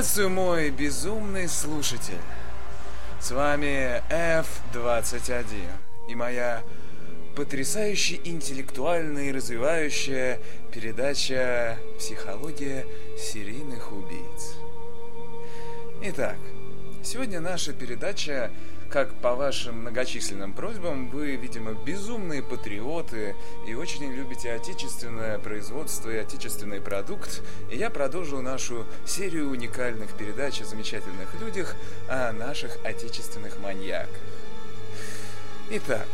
Приветствую, мой безумный слушатель. С вами F21 и моя потрясающе интеллектуальная и развивающая передача «Психология серийных убийц». Итак, сегодня наша передача, как по вашим многочисленным просьбам, вы, видимо, безумные патриоты и очень любите отечественное производство и отечественный продукт, и я продолжу нашу серию уникальных передач о замечательных людях, о наших отечественных маньяках. Итак,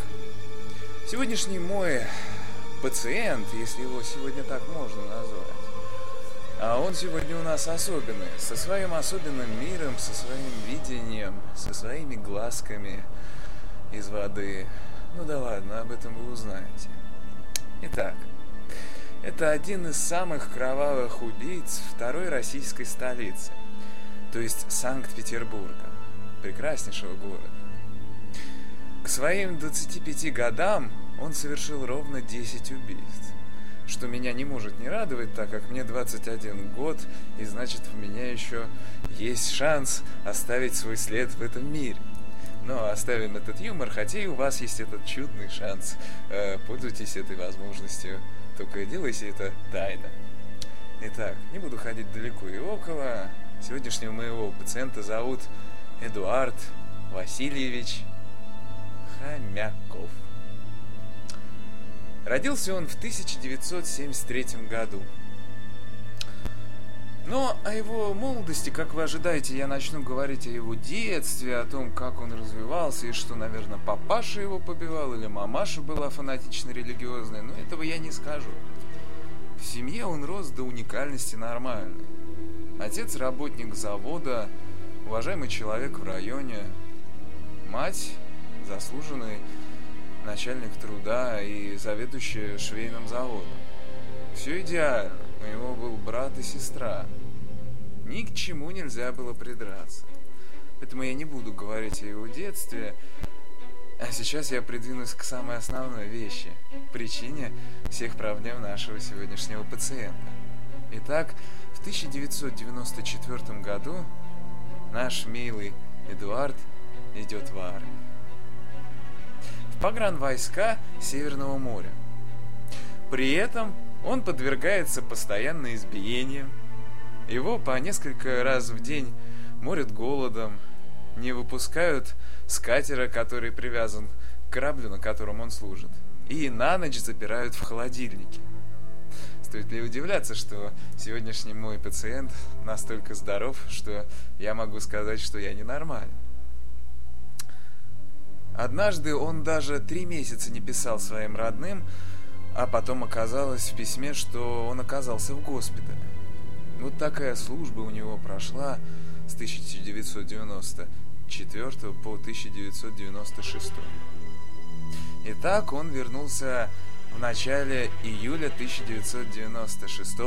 Сегодняшний мой пациент, если его сегодня так можно назвать, а он сегодня у нас особенный, со своим особенным миром, со своим видением, со своими глазками из воды. Ну да ладно, об этом вы узнаете. Итак, это один из самых кровавых убийц второй российской столицы, то есть Санкт-Петербурга, прекраснейшего города. К своим 25 годам он совершил ровно 10 убийств. Что меня не может не радовать, так как мне 21 год, и значит у меня еще есть шанс оставить свой след в этом мире. Но оставим этот юмор, хотя и у вас есть этот чудный шанс. Э, пользуйтесь этой возможностью, только делайте это тайно. Итак, не буду ходить далеко и около. Сегодняшнего моего пациента зовут Эдуард Васильевич Хомяков. Родился он в 1973 году. Но о его молодости, как вы ожидаете, я начну говорить о его детстве, о том, как он развивался, и что, наверное, папаша его побивал, или мамаша была фанатично религиозная, но этого я не скажу. В семье он рос до уникальности нормальный. Отец работник завода, уважаемый человек в районе, мать заслуженный начальник труда и заведующий швейным заводом. Все идеально. У него был брат и сестра. Ни к чему нельзя было придраться. Поэтому я не буду говорить о его детстве, а сейчас я придвинусь к самой основной вещи, причине всех проблем нашего сегодняшнего пациента. Итак, в 1994 году наш милый Эдуард идет в армию погранвойска Северного моря. При этом он подвергается постоянно избиениям. Его по несколько раз в день морят голодом, не выпускают с катера, который привязан к кораблю, на котором он служит, и на ночь запирают в холодильнике. Стоит ли удивляться, что сегодняшний мой пациент настолько здоров, что я могу сказать, что я ненормален. Однажды он даже три месяца не писал своим родным, а потом оказалось в письме, что он оказался в госпитале. Вот такая служба у него прошла с 1994 по 1996. Итак, он вернулся в начале июля 1996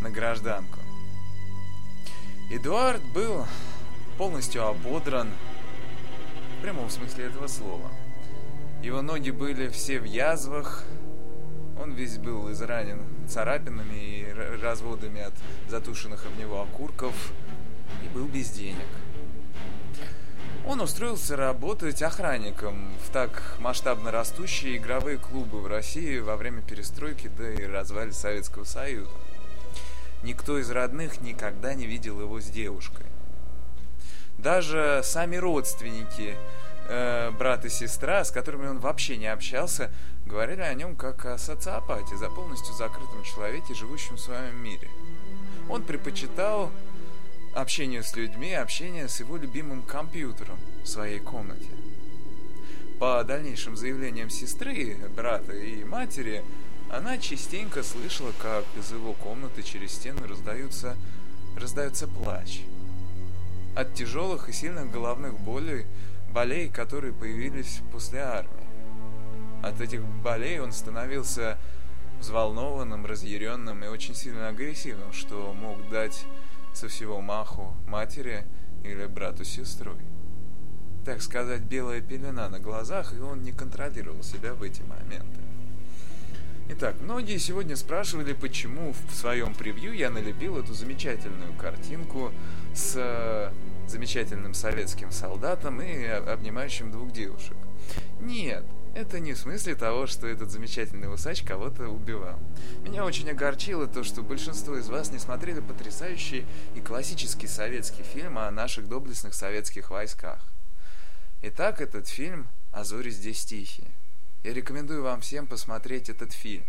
на гражданку. Эдуард был полностью ободран, в прямом смысле этого слова. Его ноги были все в язвах, он весь был изранен царапинами и разводами от затушенных об него окурков и был без денег. Он устроился работать охранником в так масштабно растущие игровые клубы в России во время перестройки, да и развали Советского Союза. Никто из родных никогда не видел его с девушкой. Даже сами родственники, э, брат и сестра, с которыми он вообще не общался, говорили о нем как о социопате, за полностью закрытом человеке, живущем в своем мире. Он предпочитал общение с людьми, общение с его любимым компьютером в своей комнате. По дальнейшим заявлениям сестры, брата и матери, она частенько слышала, как из его комнаты через стены раздаются, раздается плач – от тяжелых и сильных головных болей, болей, которые появились после армии. От этих болей он становился взволнованным, разъяренным и очень сильно агрессивным, что мог дать со всего маху матери или брату сестрой. Так сказать, белая пелена на глазах, и он не контролировал себя в эти моменты. Итак, многие сегодня спрашивали, почему в своем превью я налепил эту замечательную картинку с э, замечательным советским солдатом и обнимающим двух девушек. Нет, это не в смысле того, что этот замечательный усач кого-то убивал. Меня очень огорчило то, что большинство из вас не смотрели потрясающий и классический советский фильм о наших доблестных советских войсках. Итак, этот фильм «А зори здесь тихие». Я рекомендую вам всем посмотреть этот фильм.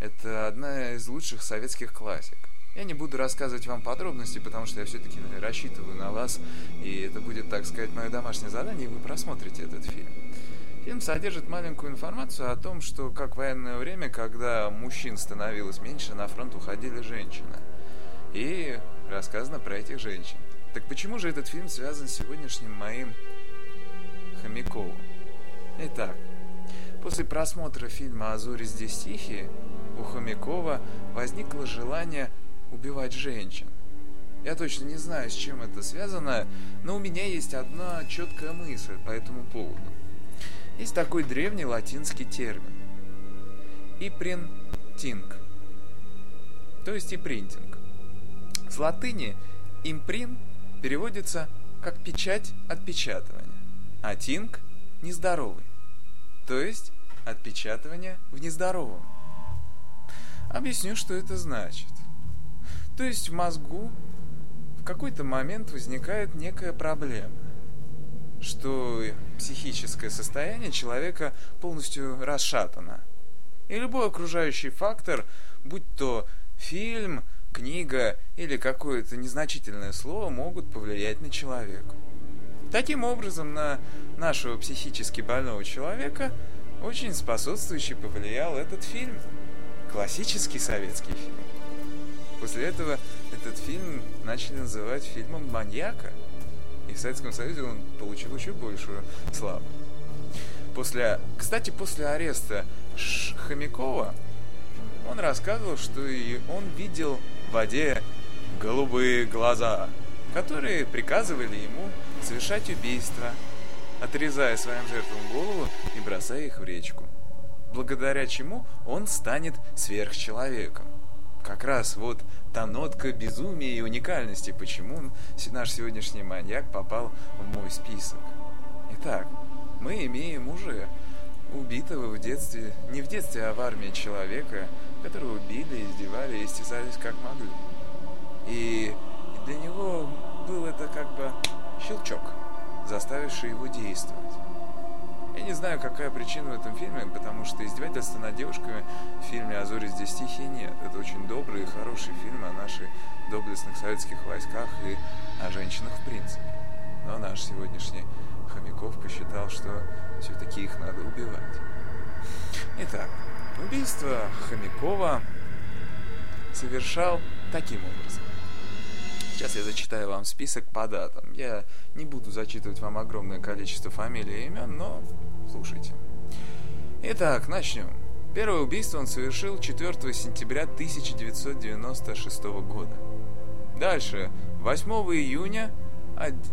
Это одна из лучших советских классик. Я не буду рассказывать вам подробности, потому что я все-таки рассчитываю на вас, и это будет, так сказать, мое домашнее задание, и вы просмотрите этот фильм. Фильм содержит маленькую информацию о том, что как в военное время, когда мужчин становилось меньше, на фронт уходили женщины. И рассказано про этих женщин. Так почему же этот фильм связан с сегодняшним моим Хомяковым? Итак, После просмотра фильма «Азори здесь тихие» у Хомякова возникло желание убивать женщин. Я точно не знаю, с чем это связано, но у меня есть одна четкая мысль по этому поводу. Есть такой древний латинский термин – ипринтинг, то есть ипринтинг. С латыни имприн переводится как печать отпечатывания, а тинг – нездоровый то есть отпечатывание в нездоровом. Объясню, что это значит. То есть в мозгу в какой-то момент возникает некая проблема, что психическое состояние человека полностью расшатано. И любой окружающий фактор, будь то фильм, книга или какое-то незначительное слово, могут повлиять на человека. Таким образом, на нашего психически больного человека очень способствующий повлиял этот фильм. Классический советский фильм. После этого этот фильм начали называть фильмом маньяка. И в Советском Союзе он получил еще большую славу. После, кстати, после ареста Хомякова он рассказывал, что и он видел в воде голубые глаза, которые приказывали ему совершать убийства, отрезая своим жертвам голову и бросая их в речку. Благодаря чему он станет сверхчеловеком. Как раз вот та нотка безумия и уникальности, почему наш сегодняшний маньяк попал в мой список. Итак, мы имеем уже убитого в детстве, не в детстве, а в армии человека, которого убили, издевали и истязались как могли. И для него был это как бы щелчок, заставивший его действовать. Я не знаю, какая причина в этом фильме, потому что издевательства над девушками в фильме «А зори здесь тихие» нет. Это очень добрый и хороший фильм о наших доблестных советских войсках и о женщинах в принципе. Но наш сегодняшний Хомяков посчитал, что все-таки их надо убивать. Итак, убийство Хомякова совершал таким образом. Сейчас я зачитаю вам список по датам. Я не буду зачитывать вам огромное количество фамилий и имен, но слушайте. Итак, начнем. Первое убийство он совершил 4 сентября 1996 года. Дальше, 8 июня,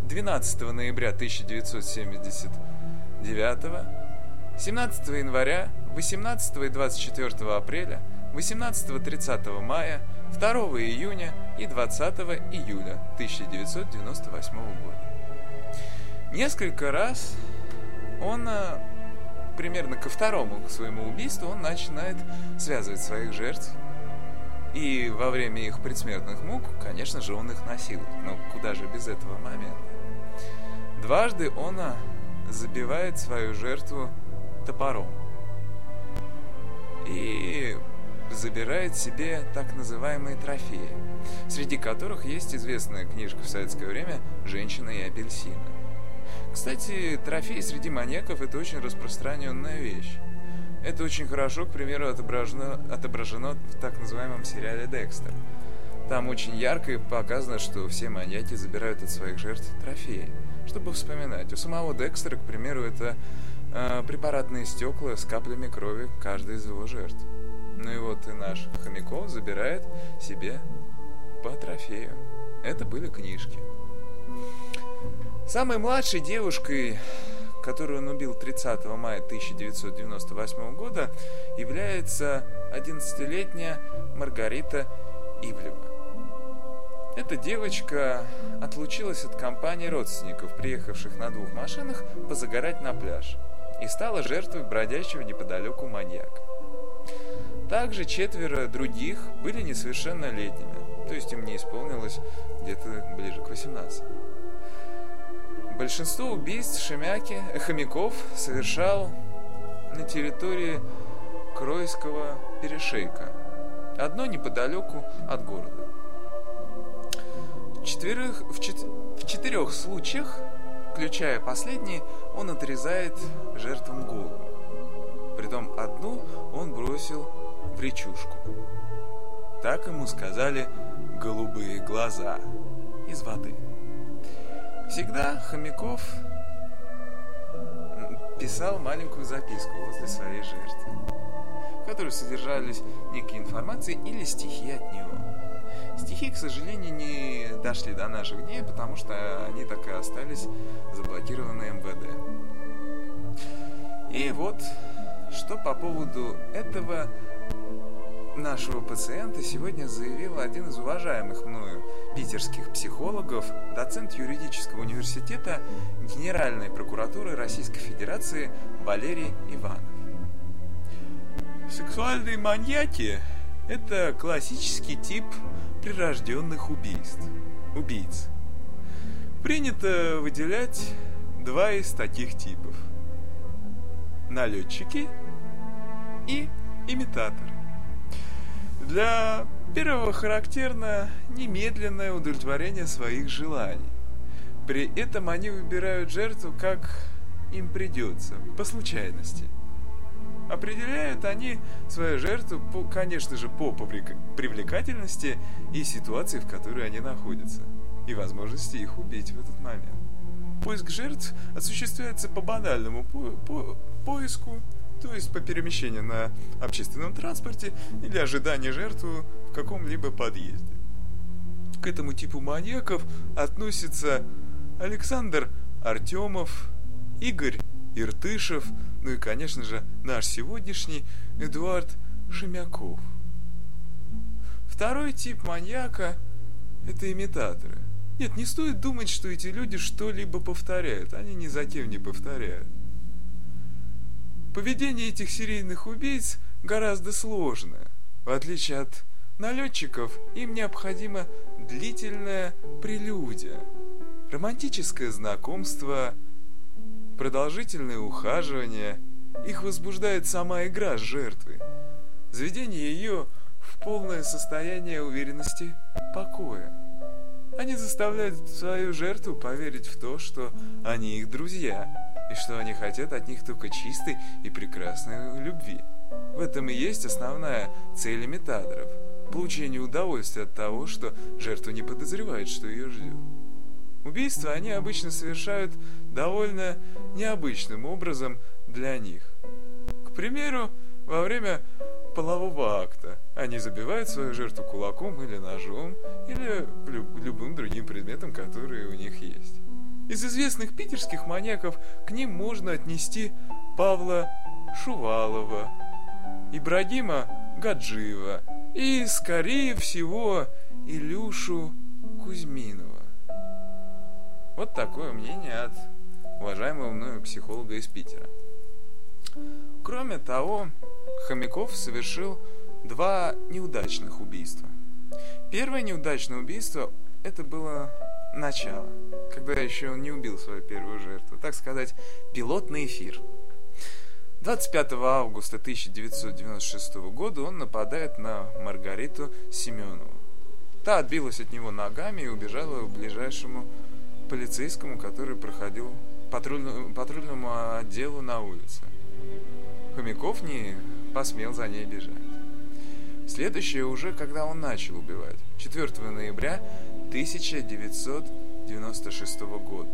12 а ноября 1979, 17 января, 18 и 24 апреля, 18-30 мая, 2 июня и 20 июля 1998 года. Несколько раз он э, примерно ко второму к своему убийству он начинает связывать своих жертв. И во время их предсмертных мук, конечно же, он их насилует. Но куда же без этого момента? Дважды он э, забивает свою жертву топором. И забирает себе так называемые трофеи, среди которых есть известная книжка в советское время «Женщина и апельсины». Кстати, трофеи среди маньяков – это очень распространенная вещь. Это очень хорошо, к примеру, отображено, отображено в так называемом сериале «Декстер». Там очень ярко показано, что все маньяки забирают от своих жертв трофеи, чтобы вспоминать. У самого Декстера, к примеру, это э, препаратные стекла с каплями крови каждой из его жертв. Ну и вот и наш Хомяков забирает себе по трофею. Это были книжки. Самой младшей девушкой, которую он убил 30 мая 1998 года, является 11-летняя Маргарита Ивлева. Эта девочка отлучилась от компании родственников, приехавших на двух машинах, позагорать на пляж, и стала жертвой бродящего неподалеку маньяка. Также четверо других были несовершеннолетними, то есть им не исполнилось где-то ближе к 18. Большинство убийств Шемяки, э, хомяков совершал на территории Кройского перешейка, одно неподалеку от города четверых, в, чет, в четырех случаях, включая последний, он отрезает жертвам голову. Притом одну он бросил речушку. Так ему сказали голубые глаза из воды. Всегда Хомяков писал маленькую записку возле своей жертвы, в которой содержались некие информации или стихи от него. Стихи, к сожалению, не дошли до наших дней, потому что они так и остались заблокированы МВД. И вот, что по поводу этого нашего пациента сегодня заявил один из уважаемых мною питерских психологов, доцент юридического университета Генеральной прокуратуры Российской Федерации Валерий Иванов. Сексуальные маньяки – это классический тип прирожденных убийств, убийц. Принято выделять два из таких типов. Налетчики и имитаторы. Для первого характерно немедленное удовлетворение своих желаний. При этом они выбирают жертву, как им придется, по случайности. Определяют они свою жертву, по, конечно же, по привлекательности и ситуации, в которой они находятся, и возможности их убить в этот момент. Поиск жертв осуществляется по банальному по по поиску, то есть по перемещению на общественном транспорте или ожиданию жертвы в каком-либо подъезде. К этому типу маньяков относятся Александр Артемов, Игорь Иртышев, ну и, конечно же, наш сегодняшний Эдуард Шемяков. Второй тип маньяка – это имитаторы. Нет, не стоит думать, что эти люди что-либо повторяют. Они ни за кем не повторяют. Поведение этих серийных убийц гораздо сложное. В отличие от налетчиков, им необходима длительная прелюдия, романтическое знакомство – продолжительное ухаживание. Их возбуждает сама игра с жертвой. Заведение ее в полное состояние уверенности покоя. Они заставляют свою жертву поверить в то, что они их друзья, и что они хотят от них только чистой и прекрасной любви. В этом и есть основная цель имитаторов – получение удовольствия от того, что жертва не подозревает, что ее ждет. Убийства они обычно совершают довольно необычным образом для них. К примеру, во время полового акта они забивают свою жертву кулаком или ножом, или любым другим предметом, который у них есть. Из известных питерских маньяков к ним можно отнести Павла Шувалова, Ибрагима Гаджиева и, скорее всего, Илюшу Кузьминова. Вот такое мнение от уважаемого мною психолога из Питера. Кроме того, Хомяков совершил два неудачных убийства. Первое неудачное убийство – это было начало, когда еще он не убил свою первую жертву, так сказать, пилотный эфир. 25 августа 1996 года он нападает на Маргариту Семенову. Та отбилась от него ногами и убежала к ближайшему полицейскому, который проходил патрульному, патрульному отделу на улице. Хомяков не посмел за ней бежать. Следующее уже, когда он начал убивать, 4 ноября 1996 года.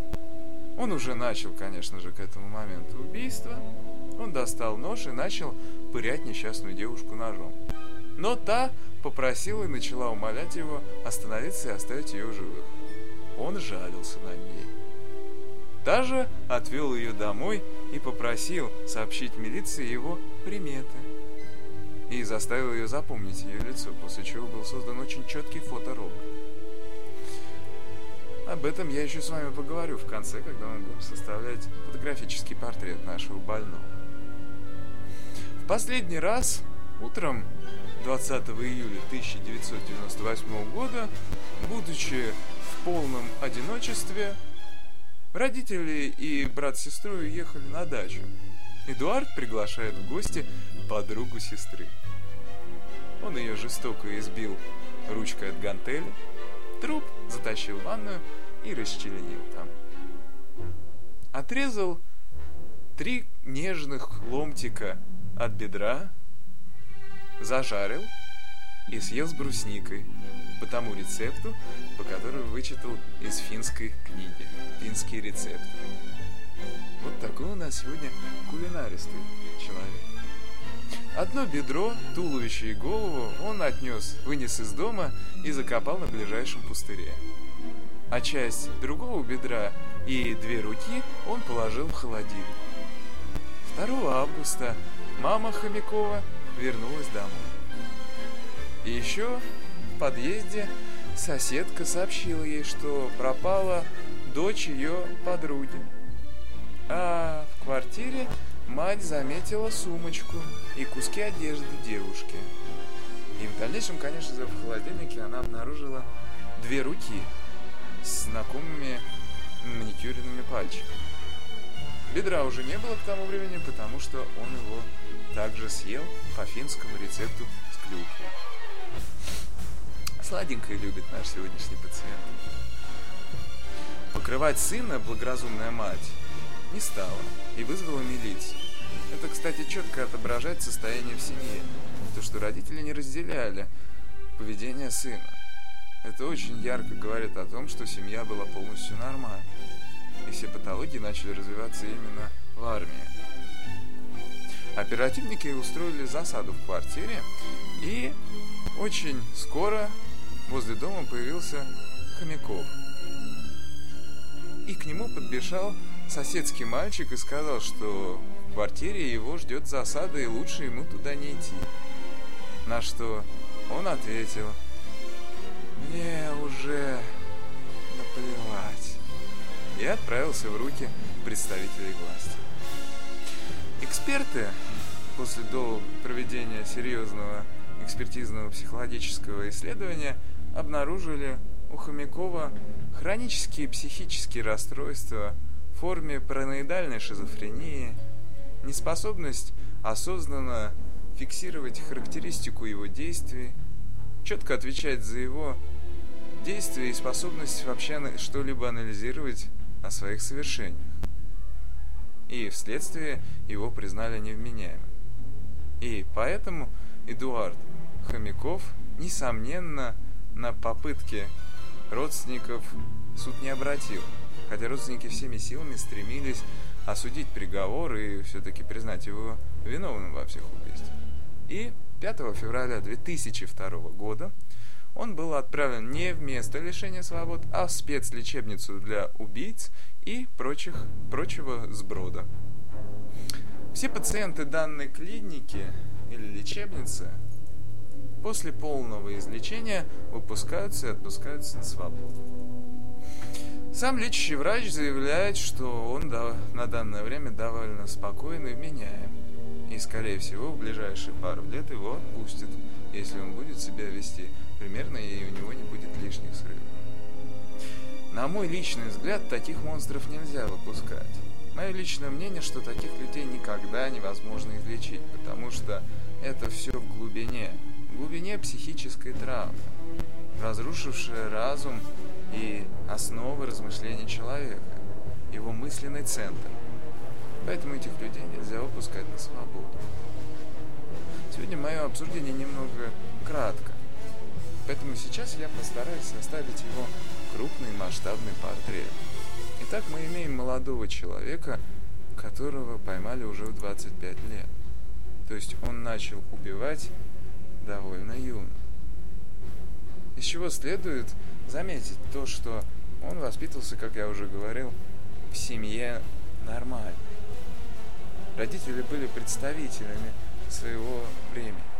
Он уже начал, конечно же, к этому моменту убийства, Он достал нож и начал пырять несчастную девушку ножом. Но та попросила и начала умолять его остановиться и оставить ее живых. Он жалился над ней. Даже отвел ее домой и попросил сообщить милиции его приметы. И заставил ее запомнить ее лицо, после чего был создан очень четкий фоторобот. Об этом я еще с вами поговорю в конце, когда мы будем составлять фотографический портрет нашего больного. В последний раз утром 20 июля 1998 года, будучи в полном одиночестве, родители и брат с сестрой уехали на дачу. Эдуард приглашает в гости подругу сестры. Он ее жестоко избил ручкой от гантели, труп затащил в ванную и расчленил там. Отрезал три нежных ломтика от бедра, зажарил и съел с брусникой по тому рецепту, по которому вычитал из финской книги. Финский рецепт. Вот такой у нас сегодня кулинаристый человек. Одно бедро, туловище и голову он отнес, вынес из дома и закопал на ближайшем пустыре. А часть другого бедра и две руки он положил в холодильник. 2 августа мама Хомякова вернулась домой. И еще в подъезде соседка сообщила ей, что пропала дочь ее подруги. А в квартире мать заметила сумочку и куски одежды девушки. И в дальнейшем, конечно же, в холодильнике она обнаружила две руки с знакомыми маникюренными пальчиками. Бедра уже не было к тому времени, потому что он его также съел по финскому рецепту с клюквой. Сладенькое любит наш сегодняшний пациент. Покрывать сына благоразумная мать не стала и вызвала милицию. Это, кстати, четко отображает состояние в семье. То, что родители не разделяли поведение сына. Это очень ярко говорит о том, что семья была полностью нормальной. И все патологии начали развиваться именно в армии. Оперативники устроили засаду в квартире, и очень скоро возле дома появился Хомяков. И к нему подбежал соседский мальчик и сказал, что в квартире его ждет засада и лучше ему туда не идти. На что он ответил, мне уже наплевать. И отправился в руки представителей власти. Эксперты после до проведения серьезного экспертизного психологического исследования обнаружили у Хомякова хронические психические расстройства в форме параноидальной шизофрении, неспособность осознанно фиксировать характеристику его действий, четко отвечать за его действия и способность вообще что-либо анализировать о своих совершениях. И вследствие его признали невменяемым. И поэтому Эдуард Хомяков, несомненно, на попытки родственников суд не обратил, хотя родственники всеми силами стремились осудить приговор и все-таки признать его виновным во всех убийствах. И 5 февраля 2002 года он был отправлен не в место лишения свобод, а в спецлечебницу для убийц и прочих, прочего сброда. Все пациенты данной клиники или лечебницы после полного излечения выпускаются и отпускаются на свободу. Сам лечащий врач заявляет, что он на данное время довольно спокойный и вменяем. И, скорее всего, в ближайшие пару лет его отпустят, если он будет себя вести примерно и у него не будет лишних срывов. На мой личный взгляд, таких монстров нельзя выпускать. Мое личное мнение, что таких людей никогда невозможно излечить, потому что это все в глубине, в глубине психической травмы, разрушившая разум и основы размышления человека, его мысленный центр. Поэтому этих людей нельзя выпускать на свободу. Сегодня мое обсуждение немного кратко, поэтому сейчас я постараюсь составить его крупный масштабный портрет. Итак, мы имеем молодого человека, которого поймали уже в 25 лет. То есть он начал убивать довольно юно. Из чего следует заметить то, что он воспитывался, как я уже говорил, в семье нормально. Родители были представителями своего времени.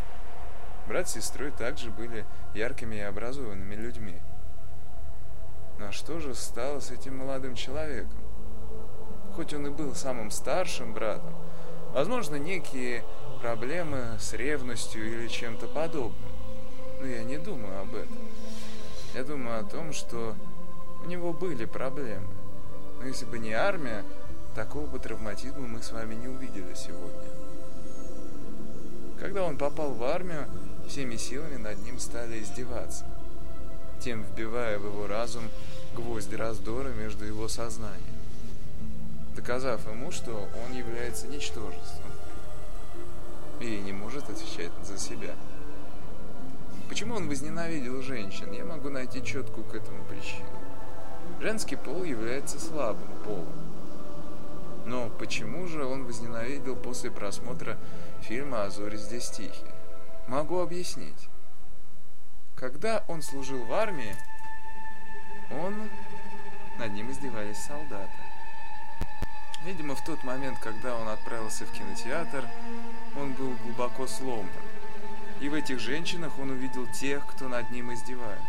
Брат с сестрой также были яркими и образованными людьми. Но что же стало с этим молодым человеком? Хоть он и был самым старшим братом, возможно, некие проблемы с ревностью или чем-то подобным. Но я не думаю об этом. Я думаю о том, что у него были проблемы. Но если бы не армия, такого бы травматизма мы с вами не увидели сегодня. Когда он попал в армию, всеми силами над ним стали издеваться, тем вбивая в его разум гвоздь раздора между его сознанием, доказав ему, что он является ничтожеством и не может отвечать за себя. Почему он возненавидел женщин? Я могу найти четкую к этому причину. Женский пол является слабым полом. Но почему же он возненавидел после просмотра фильма «А зори здесь тихие»? Могу объяснить. Когда он служил в армии, он... Над ним издевались солдаты. Видимо, в тот момент, когда он отправился в кинотеатр, он был глубоко сломлен. И в этих женщинах он увидел тех, кто над ним издевается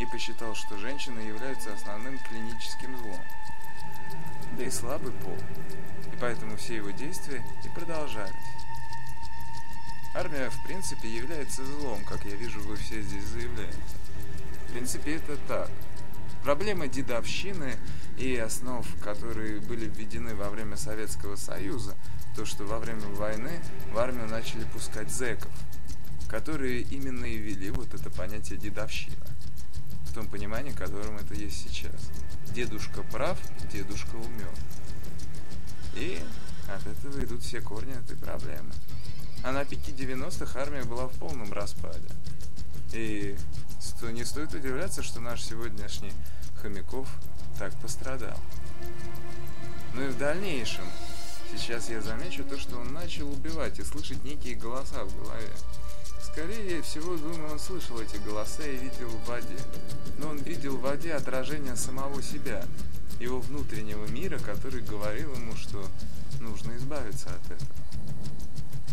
и посчитал, что женщины являются основным клиническим злом, да и слабый пол, и поэтому все его действия и продолжались. Армия, в принципе, является злом, как я вижу, вы все здесь заявляете. В принципе, это так. Проблема дедовщины и основ, которые были введены во время Советского Союза, то, что во время войны в армию начали пускать зэков, которые именно и ввели вот это понятие дедовщина в том понимании, которым это есть сейчас. Дедушка прав, дедушка умен. И от этого идут все корни этой проблемы. А на пике 90-х армия была в полном распаде. И не стоит удивляться, что наш сегодняшний Хомяков так пострадал. Ну и в дальнейшем, сейчас я замечу то, что он начал убивать и слышать некие голоса в голове. Скорее всего, думаю, он слышал эти голоса и видел в воде. Но он видел в воде отражение самого себя, его внутреннего мира, который говорил ему, что нужно избавиться от этого.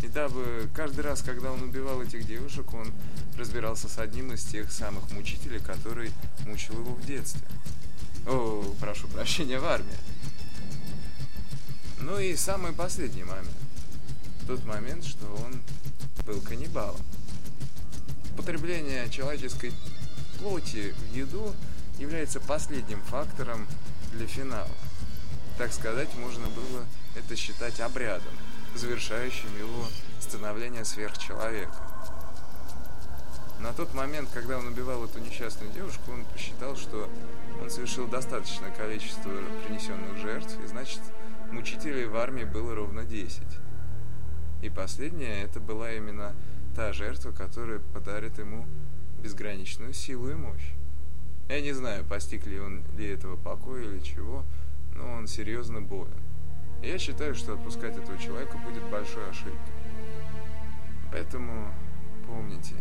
И дабы каждый раз, когда он убивал этих девушек, он разбирался с одним из тех самых мучителей, который мучил его в детстве. О, прошу прощения, в армии. Ну и самый последний момент. Тот момент, что он был каннибалом. Употребление человеческой плоти в еду является последним фактором для финала. Так сказать, можно было это считать обрядом, завершающим его становление сверхчеловека. На тот момент, когда он убивал эту несчастную девушку, он посчитал, что он совершил достаточное количество принесенных жертв, и значит, мучителей в армии было ровно 10. И последняя это была именно та жертва, которая подарит ему безграничную силу и мощь. Я не знаю, постиг ли он ли этого покоя или чего, но он серьезно болен. Я считаю, что отпускать этого человека будет большой ошибкой. Поэтому помните,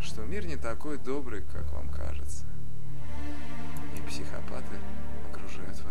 что мир не такой добрый, как вам кажется. И психопаты окружают вас.